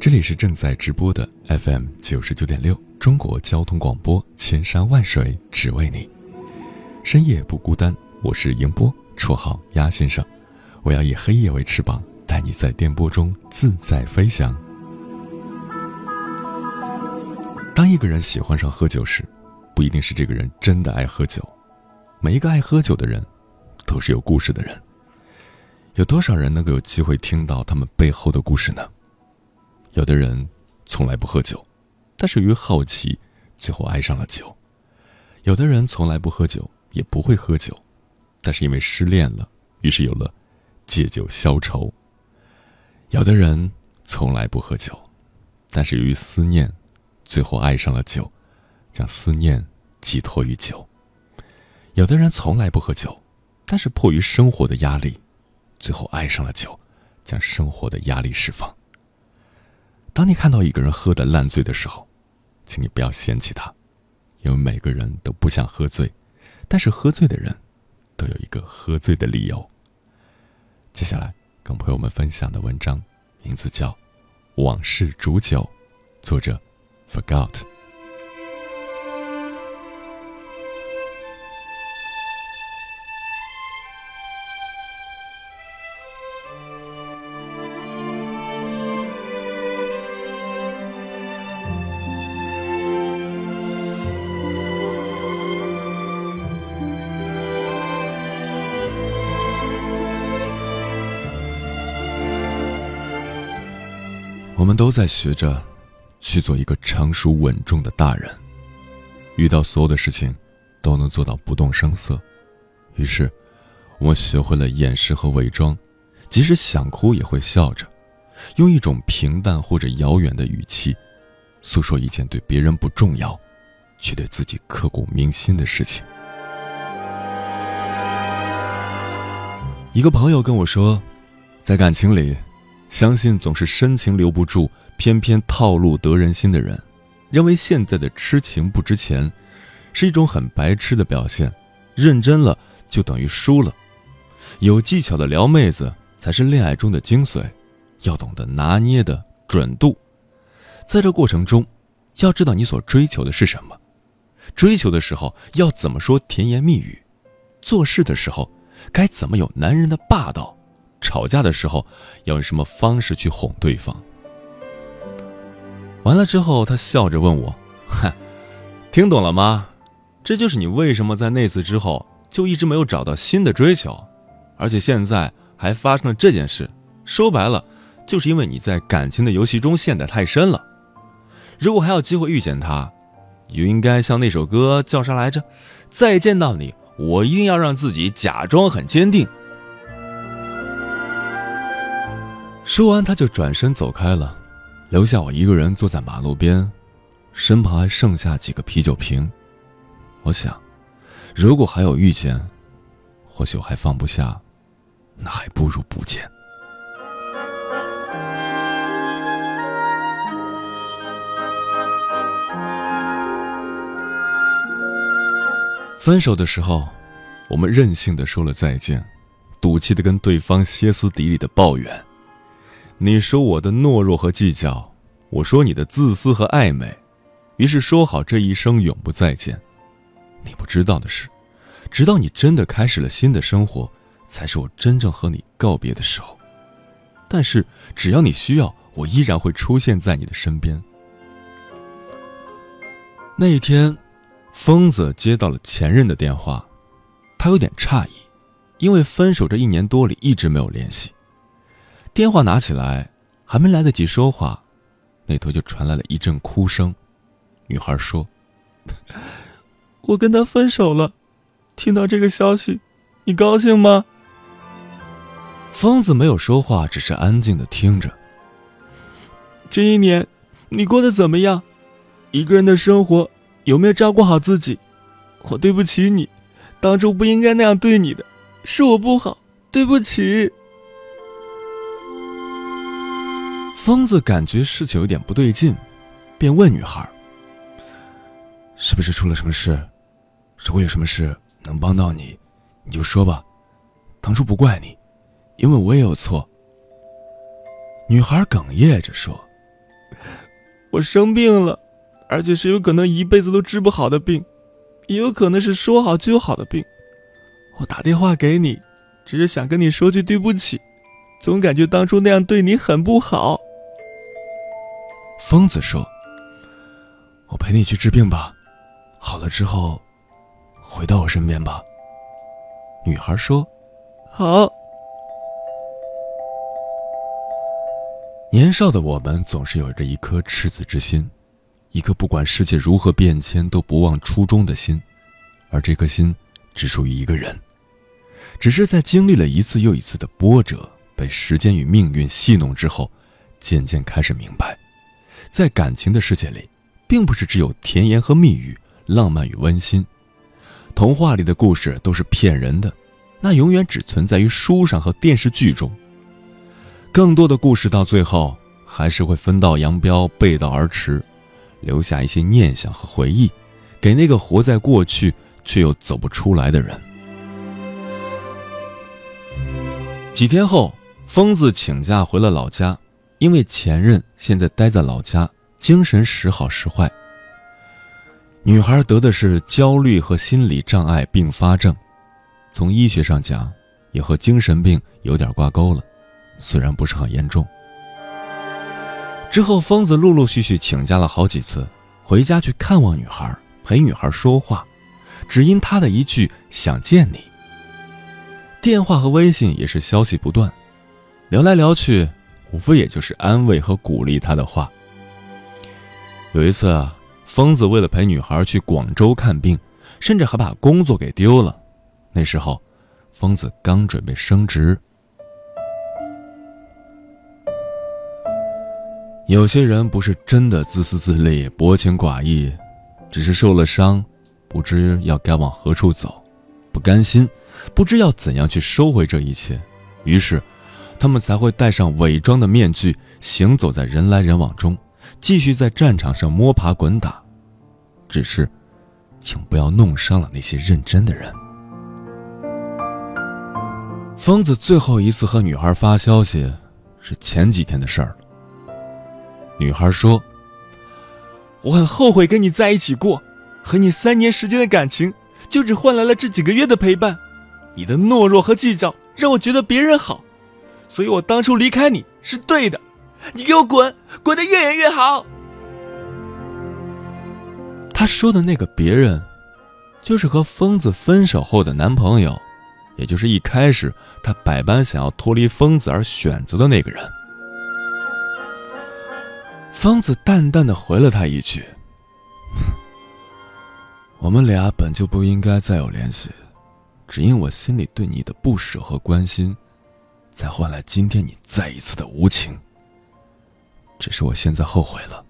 这里是正在直播的 FM 九十九点六。中国交通广播，千山万水只为你，深夜不孤单。我是迎波，绰号鸭先生。我要以黑夜为翅膀，带你在电波中自在飞翔。当一个人喜欢上喝酒时，不一定是这个人真的爱喝酒。每一个爱喝酒的人，都是有故事的人。有多少人能够有机会听到他们背后的故事呢？有的人从来不喝酒。但是由，于好奇，最后爱上了酒。有的人从来不喝酒，也不会喝酒，但是因为失恋了，于是有了借酒消愁。有的人从来不喝酒，但是由于思念，最后爱上了酒，将思念寄托于酒。有的人从来不喝酒，但是迫于生活的压力，最后爱上了酒，将生活的压力释放。当你看到一个人喝得烂醉的时候，请你不要嫌弃他，因为每个人都不想喝醉，但是喝醉的人，都有一个喝醉的理由。接下来跟朋友们分享的文章，名字叫《往事煮酒》，作者：Forgot。我们都在学着去做一个成熟稳重的大人，遇到所有的事情都能做到不动声色。于是，我们学会了掩饰和伪装，即使想哭也会笑着，用一种平淡或者遥远的语气，诉说一件对别人不重要，却对自己刻骨铭心的事情。一个朋友跟我说，在感情里。相信总是深情留不住，偏偏套路得人心的人，认为现在的痴情不值钱，是一种很白痴的表现。认真了就等于输了，有技巧的撩妹子才是恋爱中的精髓，要懂得拿捏的准度。在这过程中，要知道你所追求的是什么，追求的时候要怎么说甜言蜜语，做事的时候该怎么有男人的霸道。吵架的时候要用什么方式去哄对方？完了之后，他笑着问我：“哼，听懂了吗？这就是你为什么在那次之后就一直没有找到新的追求，而且现在还发生了这件事。说白了，就是因为你在感情的游戏中陷得太深了。如果还有机会遇见他，你就应该像那首歌叫啥来着？再见到你，我一定要让自己假装很坚定。”说完，他就转身走开了，留下我一个人坐在马路边，身旁还剩下几个啤酒瓶。我想，如果还有遇见，或许我还放不下，那还不如不见。分手的时候，我们任性的说了再见，赌气的跟对方歇斯底里的抱怨。你说我的懦弱和计较，我说你的自私和暧昧，于是说好这一生永不再见。你不知道的是，直到你真的开始了新的生活，才是我真正和你告别的时候。但是只要你需要，我依然会出现在你的身边。那一天，疯子接到了前任的电话，他有点诧异，因为分手这一年多里一直没有联系。电话拿起来，还没来得及说话，那头就传来了一阵哭声。女孩说：“我跟他分手了。”听到这个消息，你高兴吗？疯子没有说话，只是安静的听着。这一年，你过得怎么样？一个人的生活有没有照顾好自己？我对不起你，当初不应该那样对你的，是我不好，对不起。疯子感觉事情有点不对劲，便问女孩：“是不是出了什么事？如果有什么事能帮到你，你就说吧。当初不怪你，因为我也有错。”女孩哽咽着说：“我生病了。”而且是有可能一辈子都治不好的病，也有可能是说好就好的病。我打电话给你，只是想跟你说句对不起，总感觉当初那样对你很不好。疯子说：“我陪你去治病吧，好了之后，回到我身边吧。”女孩说：“好。”年少的我们总是有着一颗赤子之心。一颗不管世界如何变迁都不忘初衷的心，而这颗心只属于一个人。只是在经历了一次又一次的波折，被时间与命运戏弄之后，渐渐开始明白，在感情的世界里，并不是只有甜言和蜜语、浪漫与温馨。童话里的故事都是骗人的，那永远只存在于书上和电视剧中。更多的故事到最后还是会分道扬镳、背道而驰。留下一些念想和回忆，给那个活在过去却又走不出来的人。几天后，疯子请假回了老家，因为前任现在待在老家，精神时好时坏。女孩得的是焦虑和心理障碍并发症，从医学上讲，也和精神病有点挂钩了，虽然不是很严重。之后，疯子陆陆续续请假了好几次，回家去看望女孩，陪女孩说话，只因他的一句“想见你”。电话和微信也是消息不断，聊来聊去，无非也就是安慰和鼓励他的话。有一次啊，疯子为了陪女孩去广州看病，甚至还把工作给丢了。那时候，疯子刚准备升职。有些人不是真的自私自利、薄情寡义，只是受了伤，不知要该往何处走，不甘心，不知要怎样去收回这一切，于是，他们才会戴上伪装的面具，行走在人来人往中，继续在战场上摸爬滚打。只是，请不要弄伤了那些认真的人。疯子最后一次和女孩发消息，是前几天的事儿了。女孩说：“我很后悔跟你在一起过，和你三年时间的感情，就只换来了这几个月的陪伴。你的懦弱和计较让我觉得别人好，所以我当初离开你是对的。你给我滚，滚得越远越好。”他说的那个别人，就是和疯子分手后的男朋友，也就是一开始他百般想要脱离疯子而选择的那个人。疯子淡淡的回了他一句：“ 我们俩本就不应该再有联系，只因我心里对你的不舍和关心，才换来今天你再一次的无情。只是我现在后悔了，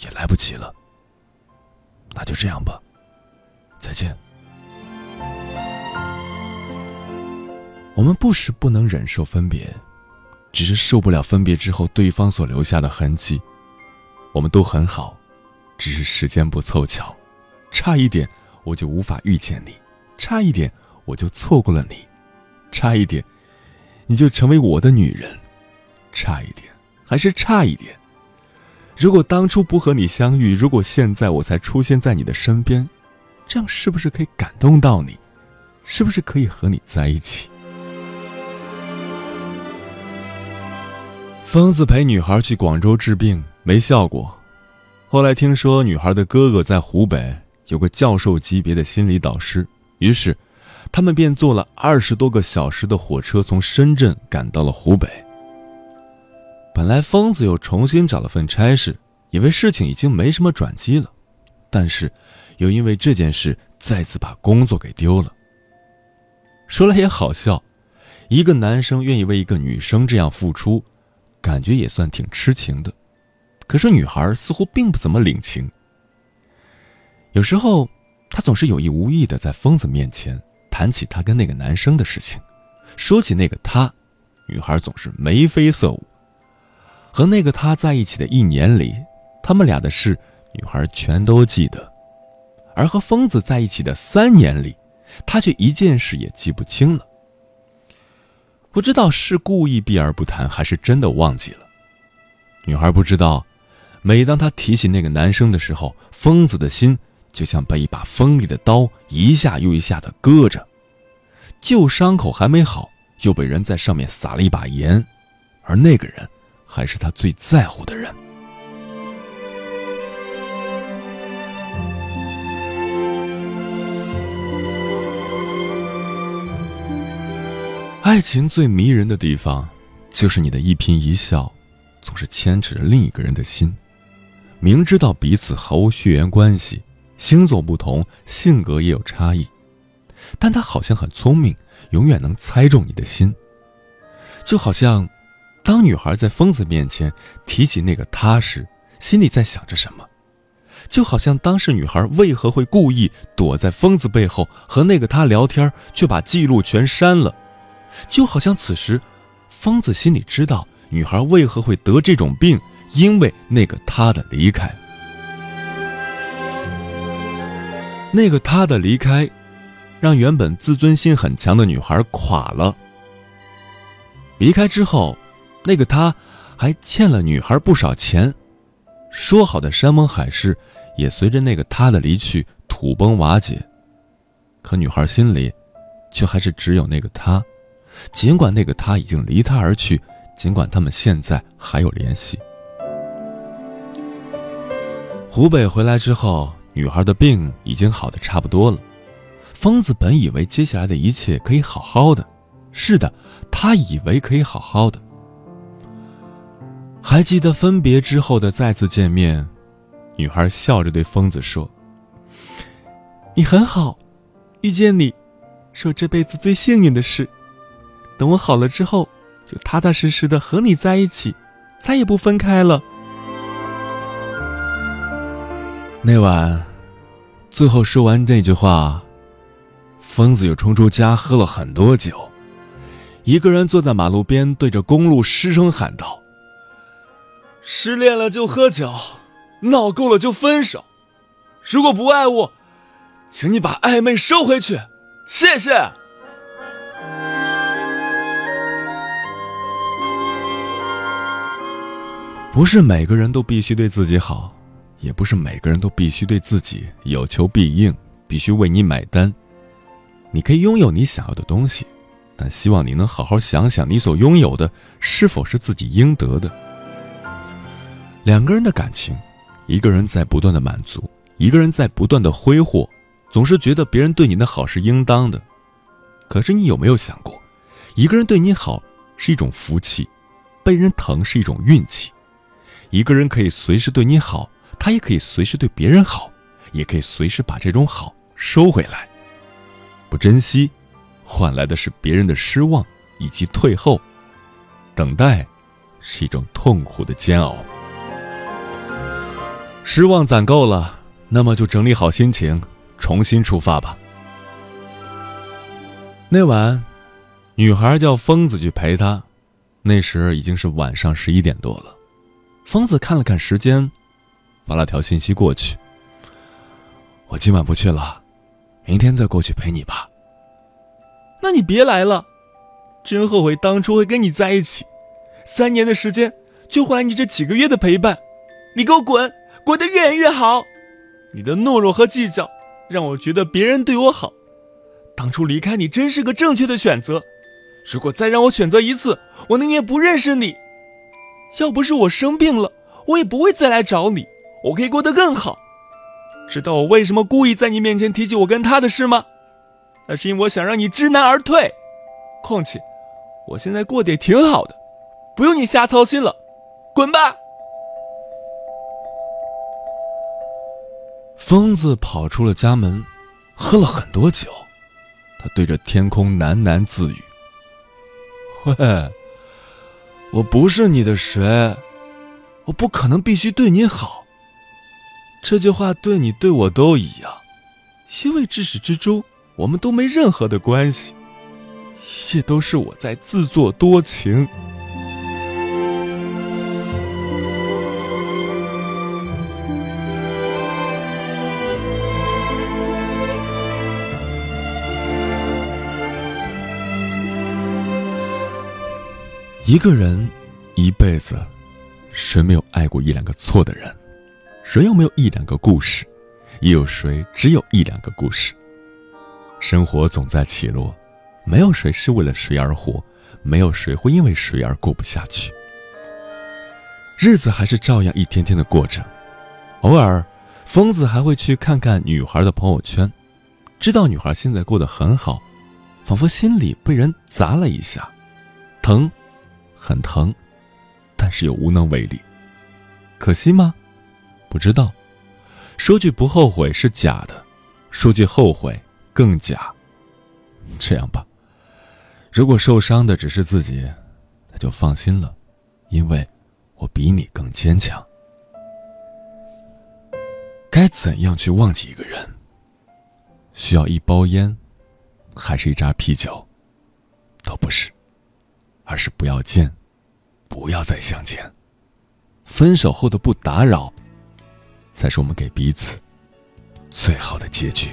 也来不及了。那就这样吧，再见。我们不是不能忍受分别，只是受不了分别之后对方所留下的痕迹。”我们都很好，只是时间不凑巧，差一点我就无法遇见你，差一点我就错过了你，差一点你就成为我的女人，差一点还是差一点。如果当初不和你相遇，如果现在我才出现在你的身边，这样是不是可以感动到你？是不是可以和你在一起？疯子陪女孩去广州治病。没效果，后来听说女孩的哥哥在湖北有个教授级别的心理导师，于是他们便坐了二十多个小时的火车从深圳赶到了湖北。本来疯子又重新找了份差事，以为事情已经没什么转机了，但是又因为这件事再次把工作给丢了。说来也好笑，一个男生愿意为一个女生这样付出，感觉也算挺痴情的。可是女孩似乎并不怎么领情。有时候，她总是有意无意的在疯子面前谈起她跟那个男生的事情，说起那个他，女孩总是眉飞色舞。和那个他在一起的一年里，他们俩的事，女孩全都记得；而和疯子在一起的三年里，她却一件事也记不清了。不知道是故意避而不谈，还是真的忘记了。女孩不知道。每当她提起那个男生的时候，疯子的心就像被一把锋利的刀一下又一下的割着，旧伤口还没好，又被人在上面撒了一把盐，而那个人还是他最在乎的人。爱情最迷人的地方，就是你的一颦一笑，总是牵扯着另一个人的心。明知道彼此毫无血缘关系，星座不同，性格也有差异，但他好像很聪明，永远能猜中你的心。就好像，当女孩在疯子面前提起那个他时，心里在想着什么；就好像当时女孩为何会故意躲在疯子背后和那个他聊天，却把记录全删了；就好像此时，疯子心里知道女孩为何会得这种病。因为那个他的离开，那个他的离开，让原本自尊心很强的女孩垮了。离开之后，那个他还欠了女孩不少钱，说好的山盟海誓也随着那个他的离去土崩瓦解。可女孩心里，却还是只有那个他，尽管那个他已经离她而去，尽管他们现在还有联系。湖北回来之后，女孩的病已经好的差不多了。疯子本以为接下来的一切可以好好的，是的，他以为可以好好的。还记得分别之后的再次见面，女孩笑着对疯子说：“你很好，遇见你，是我这辈子最幸运的事。等我好了之后，就踏踏实实的和你在一起，再也不分开了。”那晚，最后说完这句话，疯子又冲出家喝了很多酒，一个人坐在马路边，对着公路失声喊道：“失恋了就喝酒，闹够了就分手。如果不爱我，请你把暧昧收回去，谢谢。”不是每个人都必须对自己好。也不是每个人都必须对自己有求必应，必须为你买单。你可以拥有你想要的东西，但希望你能好好想想，你所拥有的是否是自己应得的。两个人的感情，一个人在不断的满足，一个人在不断的挥霍，总是觉得别人对你的好是应当的。可是你有没有想过，一个人对你好是一种福气，被人疼是一种运气。一个人可以随时对你好。他也可以随时对别人好，也可以随时把这种好收回来。不珍惜，换来的是别人的失望以及退后。等待，是一种痛苦的煎熬。失望攒够了，那么就整理好心情，重新出发吧。那晚，女孩叫疯子去陪她，那时已经是晚上十一点多了。疯子看了看时间。发了条信息过去。我今晚不去了，明天再过去陪你吧。那你别来了，真后悔当初会跟你在一起。三年的时间就换你这几个月的陪伴，你给我滚，滚得越远越好。你的懦弱和计较让我觉得别人对我好。当初离开你真是个正确的选择。如果再让我选择一次，我宁愿不认识你。要不是我生病了，我也不会再来找你。我可以过得更好。知道我为什么故意在你面前提起我跟他的事吗？那是因为我想让你知难而退。况且，我现在过得也挺好的，不用你瞎操心了。滚吧！疯子跑出了家门，喝了很多酒，他对着天空喃喃自语：“喂，我不是你的谁，我不可能必须对你好。”这句话对你对我都一样，因为至始至终我们都没任何的关系，一切都是我在自作多情。一个人一辈子，谁没有爱过一两个错的人？谁又没有一两个故事？也有谁只有一两个故事？生活总在起落，没有谁是为了谁而活，没有谁会因为谁而过不下去。日子还是照样一天天的过着，偶尔，疯子还会去看看女孩的朋友圈，知道女孩现在过得很好，仿佛心里被人砸了一下，疼，很疼，但是又无能为力。可惜吗？不知道，说句不后悔是假的，说句后悔更假。这样吧，如果受伤的只是自己，那就放心了，因为我比你更坚强。该怎样去忘记一个人？需要一包烟，还是一扎啤酒？都不是，而是不要见，不要再相见。分手后的不打扰。才是我们给彼此最好的结局。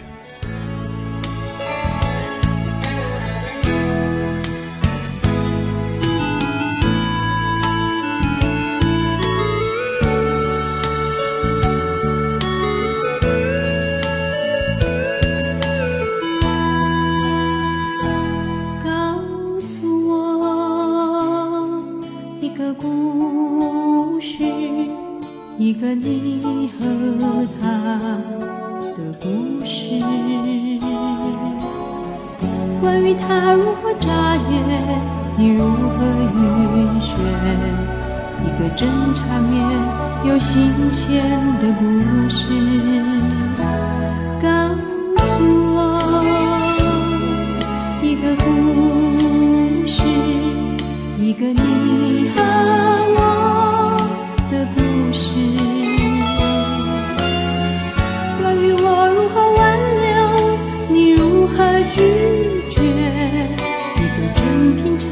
听平常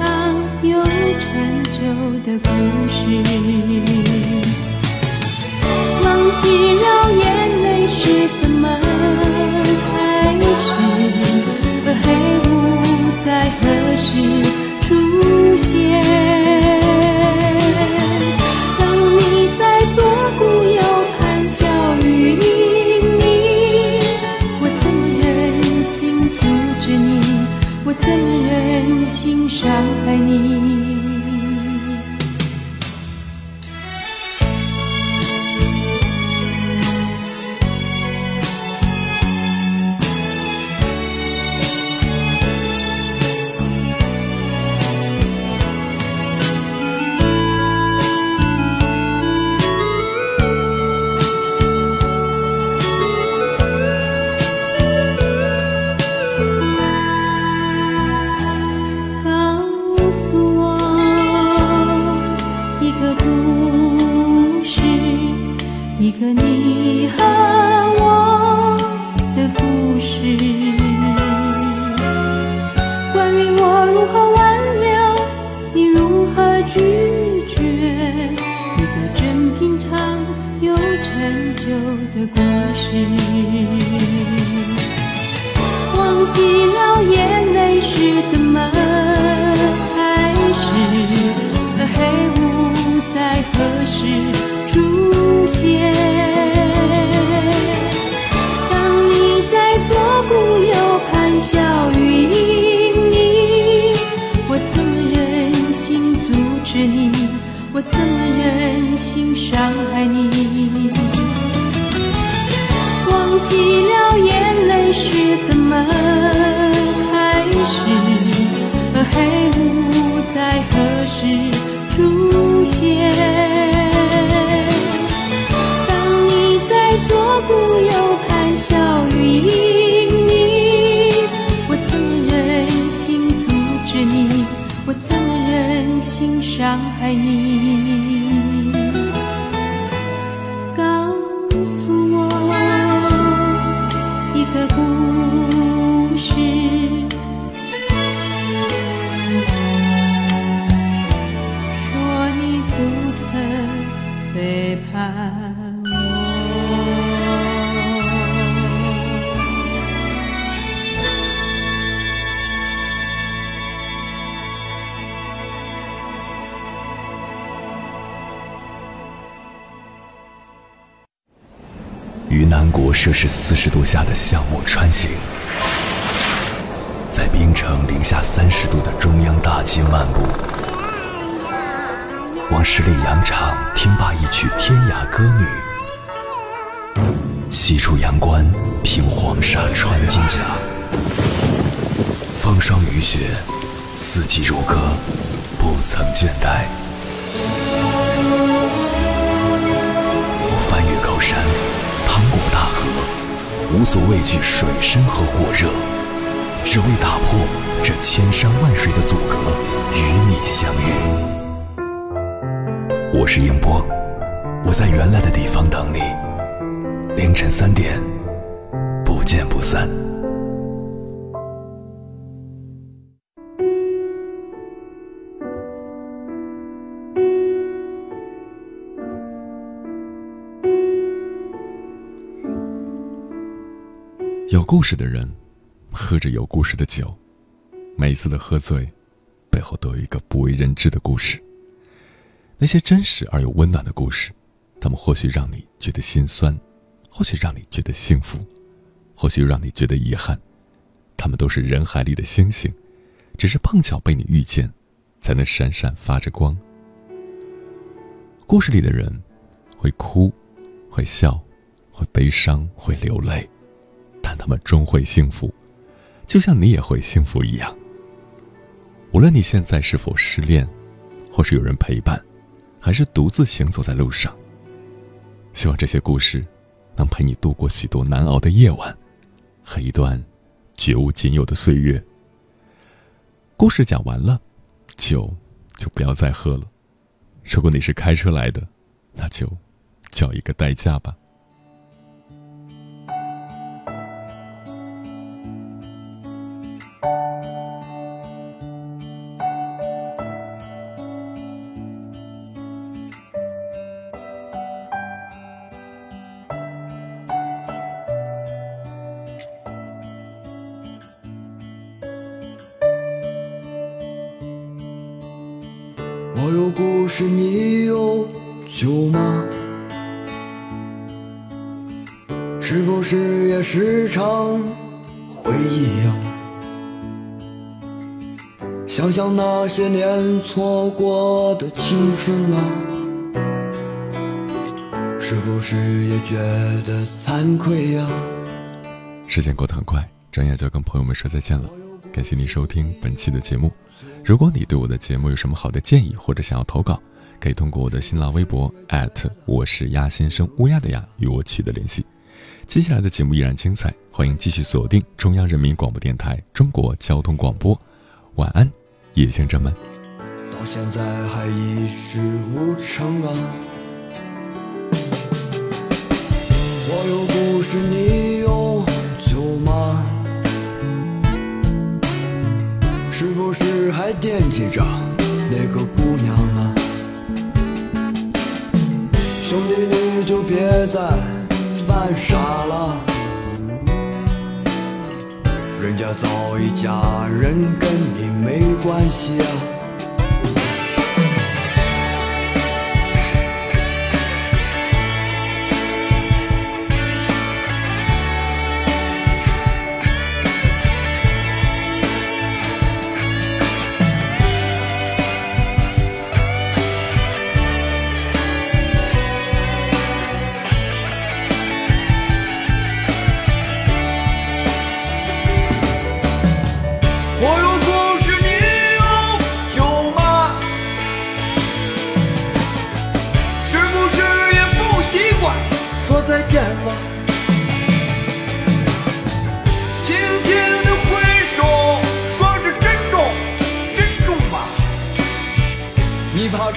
又陈旧的故事，忘记了眼泪是怎么开始，和黑雾在何时出现。曾背叛我。于南国摄氏四十度下的项目穿行，在冰城零下三十度的中央大街漫步，往十里洋场听罢一曲天涯歌女，西出阳关凭黄沙穿金甲，风霜雨雪，四季如歌，不曾倦怠。我翻越高山。趟过大河，无所畏惧水深和火热，只为打破这千山万水的阻隔，与你相遇。我是英波，我在原来的地方等你，凌晨三点，不见不散。有故事的人，喝着有故事的酒，每一次的喝醉，背后都有一个不为人知的故事。那些真实而又温暖的故事，他们或许让你觉得心酸，或许让你觉得幸福，或许让你觉得遗憾。他们都是人海里的星星，只是碰巧被你遇见，才能闪闪发着光。故事里的人，会哭，会笑，会悲伤，会流泪。但他们终会幸福，就像你也会幸福一样。无论你现在是否失恋，或是有人陪伴，还是独自行走在路上，希望这些故事能陪你度过许多难熬的夜晚和一段绝无仅有的岁月。故事讲完了，酒就不要再喝了。如果你是开车来的，那就叫一个代驾吧。我有故事，你有酒吗？是不是也时常回忆呀？想想那些年错过的青春啊，是不是也觉得惭愧呀？时间过得很快，转眼就要跟朋友们说再见了。感谢你收听本期的节目。如果你对我的节目有什么好的建议，或者想要投稿，可以通过我的新浪微博我是鸭先生乌鸦的鸭与我取得联系。接下来的节目依然精彩，欢迎继续锁定中央人民广播电台中国交通广播。晚安，夜行者们。到现在还一事无成啊！我有惦记着那个姑娘呢？兄弟，你就别再犯傻了，人家早已嫁人，跟你没关系啊。见了，轻轻的挥手，说是珍重，珍重吧。你怕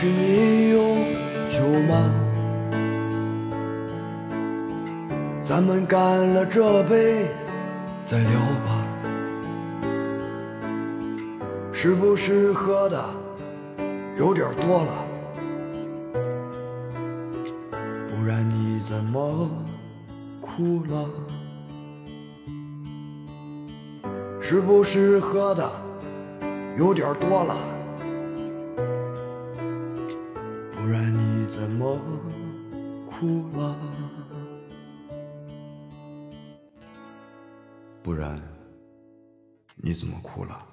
是，你有酒吗？咱们干了这杯，再聊吧。是不是喝的有点多了？不然你怎么哭了？是不是喝的有点多了？不然你怎么哭了？不然你怎么哭了？